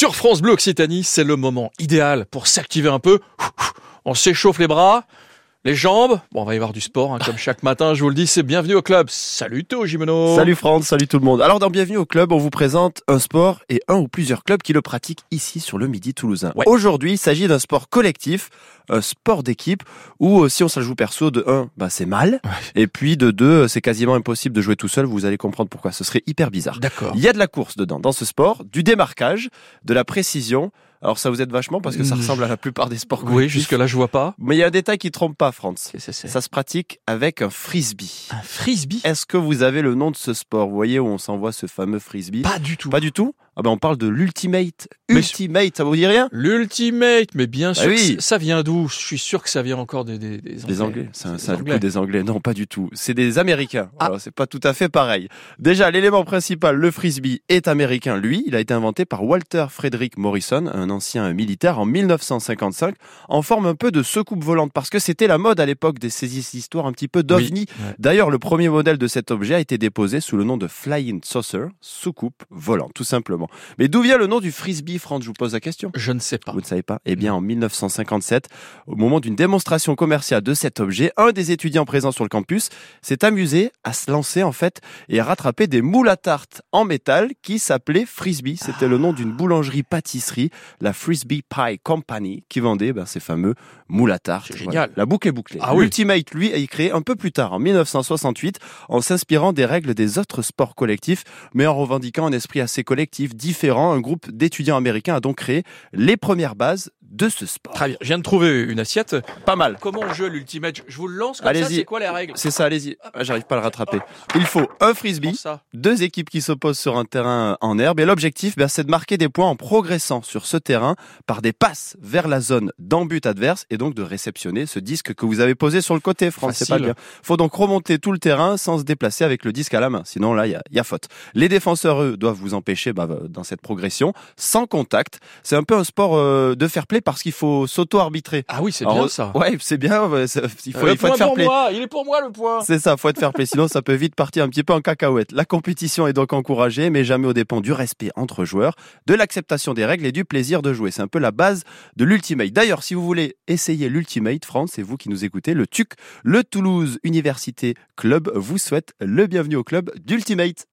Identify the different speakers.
Speaker 1: Sur France Bleu Occitanie, c'est le moment idéal pour s'activer un peu. On s'échauffe les bras, les jambes. Bon, on va y avoir du sport, hein, comme chaque matin, je vous le dis, c'est bienvenue au club. Salut Théo Gimeno.
Speaker 2: Salut France, salut tout le monde. Alors dans Bienvenue au club, on vous présente un sport et un ou plusieurs clubs qui le pratiquent ici sur le Midi toulousain.
Speaker 1: Ouais.
Speaker 2: Aujourd'hui, il s'agit d'un sport collectif, un sport d'équipe où euh, si on se la joue perso, de 1, bah, c'est mal. Et puis de 2, c'est quasiment impossible de jouer tout seul. Vous allez comprendre pourquoi. Ce serait hyper bizarre.
Speaker 1: D'accord.
Speaker 2: Il y a de la course dedans, dans ce sport, du démarquage, de la précision. Alors ça vous aide vachement parce que ça
Speaker 1: Mm.
Speaker 2: ressemble à la plupart des sports
Speaker 1: Oui,
Speaker 2: collectifs.
Speaker 1: jusque-là, je vois pas.
Speaker 2: Mais il y a un détail qui trompe pas,
Speaker 1: c'est?
Speaker 2: Ça se pratique avec un frisbee.
Speaker 1: Un frisbee?
Speaker 2: Est-ce que vous avez le nom de ce sport? Vous voyez où on s'envoie ce fameux frisbee?
Speaker 1: Pas du tout.
Speaker 2: Pas du tout? Ah ben on parle de l'ultimate. Ultimate, ça vous dit rien?
Speaker 1: L'ultimate, mais bien sûr.
Speaker 2: Ah oui.
Speaker 1: Ça vient d'où? Je suis sûr que ça vient encore des, des, des Anglais.
Speaker 2: Des Anglais, c'est un,
Speaker 1: C'est
Speaker 2: c'est un
Speaker 1: Anglais.
Speaker 2: des Anglais. Non, pas du tout. C'est des Américains.
Speaker 1: Ah.
Speaker 2: Alors c'est pas tout à fait pareil. Déjà, l'élément principal, le frisbee, est américain. Lui, il a été inventé par Walter Frederick Morrison, un ancien militaire, en 1955, en forme un peu de secoupe volante, parce que c'était la mode à l'époque de ces histoires un petit peu d'ovni. D'ailleurs, le premier modèle de cet objet a été déposé sous le nom de Flying Saucer, soucoupe volante, tout simplement. Mais d'où vient le nom du frisbee, Franck Je vous pose la question.
Speaker 1: Je ne sais pas.
Speaker 2: Vous ne savez pas Eh bien, en 1957, au moment d'une démonstration commerciale de cet objet, un des étudiants présents sur le campus s'est amusé à se lancer en fait et à rattraper des moules à tarte en métal qui s'appelaient Frisbee. C'était le nom d'une boulangerie-pâtisserie, la Frisbee Pie Company, qui vendait ben, ces fameux moules à tarte.
Speaker 1: C'est génial.
Speaker 2: La boucle est bouclée.
Speaker 1: Ah oui.
Speaker 2: L'Ultimate, lui, a été créé un peu plus tard, en 1968, en s'inspirant des règles des autres sports collectifs, mais en revendiquant un esprit assez collectif, différent. Un groupe d'étudiants américains a donc créé les premières bases de ce sport.
Speaker 1: Très bien. Je viens de trouver une assiette.
Speaker 2: Pas mal.
Speaker 1: Comment on joue l'ultimate? Je vous le lance comme ça,
Speaker 2: Allez-y.
Speaker 1: c'est quoi les règles?
Speaker 2: C'est ça, allez-y. Ah, J'arrive pas à le rattraper. Il faut un frisbee, deux équipes qui s'opposent sur un terrain en herbe, et l'objectif, ben, c'est de marquer des points en progressant sur ce terrain par des passes vers la zone d'embut adverse, et donc de réceptionner ce disque que vous avez posé sur le côté, France. C'est pas bien. Faut donc remonter tout le terrain sans se déplacer avec le disque à la main. Sinon, là, il y a, il y a faute. Les défenseurs, eux, doivent vous empêcher bah, dans cette progression, sans contact. C'est un peu un sport euh, de fair play parce qu'il faut s'auto-arbitrer.
Speaker 1: Ah oui, c'est bien ça.
Speaker 2: Ouais, c'est bien. ouais, il faut,
Speaker 1: le
Speaker 2: il faut
Speaker 1: point
Speaker 2: être fair
Speaker 1: pour
Speaker 2: play.
Speaker 1: moi, il est pour moi le point.
Speaker 2: C'est ça, faut être fair play, sinon ça peut vite partir un petit peu en cacahuète. La compétition est donc encouragée, mais jamais au dépens du respect entre joueurs, de l'acceptation des règles et du plaisir de jouer. C'est un peu la base de l'Ultimate. D'ailleurs, si vous voulez essayer l'Ultimate, France, c'est vous qui nous écoutez, le TUC, le Toulouse Université Club, vous souhaite le bienvenu au club d'Ultimate.